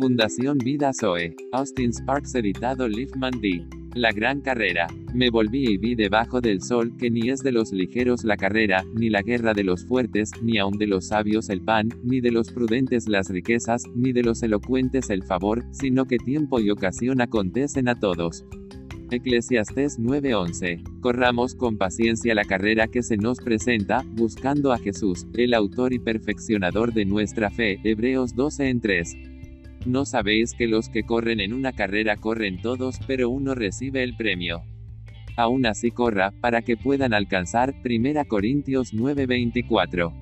Fundación Vida Zoe. Austin Sparks editado Liefman D. La gran carrera. Me volví y vi debajo del sol que ni es de los ligeros la carrera, ni la guerra de los fuertes, ni aun de los sabios el pan, ni de los prudentes las riquezas, ni de los elocuentes el favor, sino que tiempo y ocasión acontecen a todos. Eclesiastés 9:11. Corramos con paciencia la carrera que se nos presenta, buscando a Jesús, el autor y perfeccionador de nuestra fe. Hebreos 12 en 3. ¿No sabéis que los que corren en una carrera corren todos, pero uno recibe el premio? Aún así corra, para que puedan alcanzar, 1 Corintios 9:24.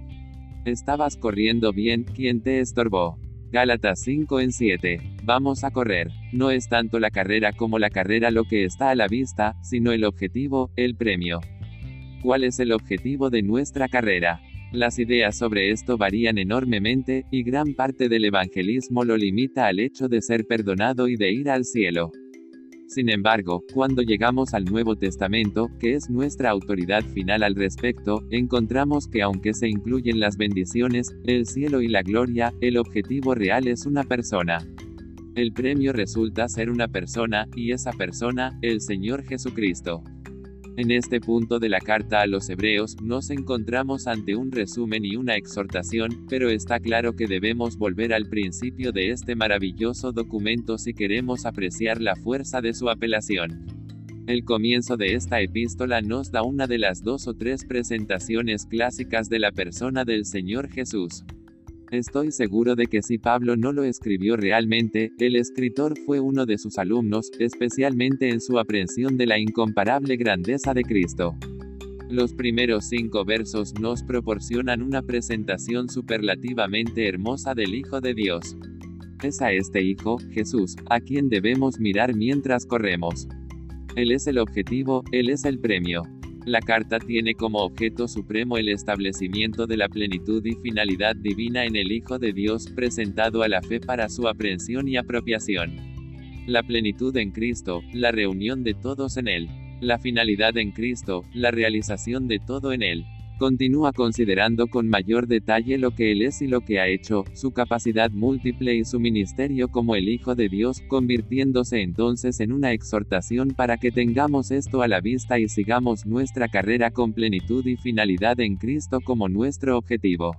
Estabas corriendo bien, ¿quién te estorbó? Gálatas 5 en 7. Vamos a correr. No es tanto la carrera como la carrera lo que está a la vista, sino el objetivo, el premio. ¿Cuál es el objetivo de nuestra carrera? Las ideas sobre esto varían enormemente, y gran parte del evangelismo lo limita al hecho de ser perdonado y de ir al cielo. Sin embargo, cuando llegamos al Nuevo Testamento, que es nuestra autoridad final al respecto, encontramos que aunque se incluyen las bendiciones, el cielo y la gloria, el objetivo real es una persona. El premio resulta ser una persona, y esa persona, el Señor Jesucristo. En este punto de la carta a los hebreos, nos encontramos ante un resumen y una exhortación, pero está claro que debemos volver al principio de este maravilloso documento si queremos apreciar la fuerza de su apelación. El comienzo de esta epístola nos da una de las dos o tres presentaciones clásicas de la persona del Señor Jesús. Estoy seguro de que si Pablo no lo escribió realmente, el escritor fue uno de sus alumnos, especialmente en su aprehensión de la incomparable grandeza de Cristo. Los primeros cinco versos nos proporcionan una presentación superlativamente hermosa del Hijo de Dios. Es a este Hijo, Jesús, a quien debemos mirar mientras corremos. Él es el objetivo, Él es el premio. La carta tiene como objeto supremo el establecimiento de la plenitud y finalidad divina en el Hijo de Dios presentado a la fe para su aprehensión y apropiación. La plenitud en Cristo, la reunión de todos en Él. La finalidad en Cristo, la realización de todo en Él. Continúa considerando con mayor detalle lo que Él es y lo que ha hecho, su capacidad múltiple y su ministerio como el Hijo de Dios, convirtiéndose entonces en una exhortación para que tengamos esto a la vista y sigamos nuestra carrera con plenitud y finalidad en Cristo como nuestro objetivo.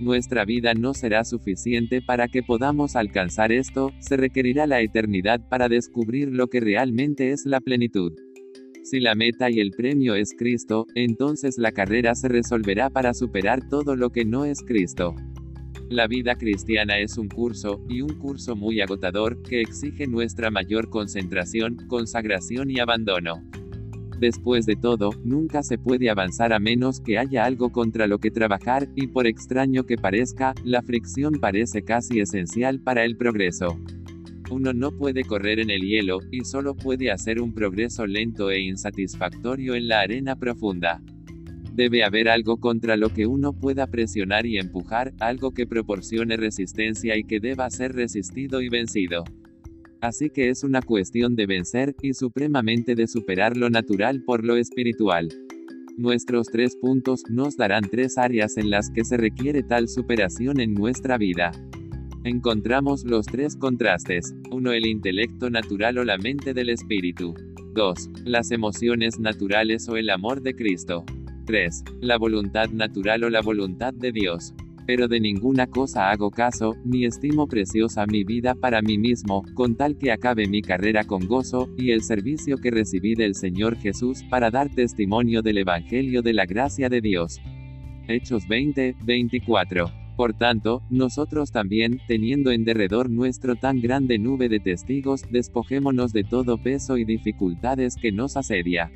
Nuestra vida no será suficiente para que podamos alcanzar esto, se requerirá la eternidad para descubrir lo que realmente es la plenitud. Si la meta y el premio es Cristo, entonces la carrera se resolverá para superar todo lo que no es Cristo. La vida cristiana es un curso, y un curso muy agotador, que exige nuestra mayor concentración, consagración y abandono. Después de todo, nunca se puede avanzar a menos que haya algo contra lo que trabajar, y por extraño que parezca, la fricción parece casi esencial para el progreso. Uno no puede correr en el hielo, y solo puede hacer un progreso lento e insatisfactorio en la arena profunda. Debe haber algo contra lo que uno pueda presionar y empujar, algo que proporcione resistencia y que deba ser resistido y vencido. Así que es una cuestión de vencer, y supremamente de superar lo natural por lo espiritual. Nuestros tres puntos nos darán tres áreas en las que se requiere tal superación en nuestra vida encontramos los tres contrastes. 1. El intelecto natural o la mente del espíritu. 2. Las emociones naturales o el amor de Cristo. 3. La voluntad natural o la voluntad de Dios. Pero de ninguna cosa hago caso, ni estimo preciosa mi vida para mí mismo, con tal que acabe mi carrera con gozo, y el servicio que recibí del Señor Jesús para dar testimonio del Evangelio de la gracia de Dios. Hechos 20, 24. Por tanto, nosotros también, teniendo en derredor nuestro tan grande nube de testigos, despojémonos de todo peso y dificultades que nos asedia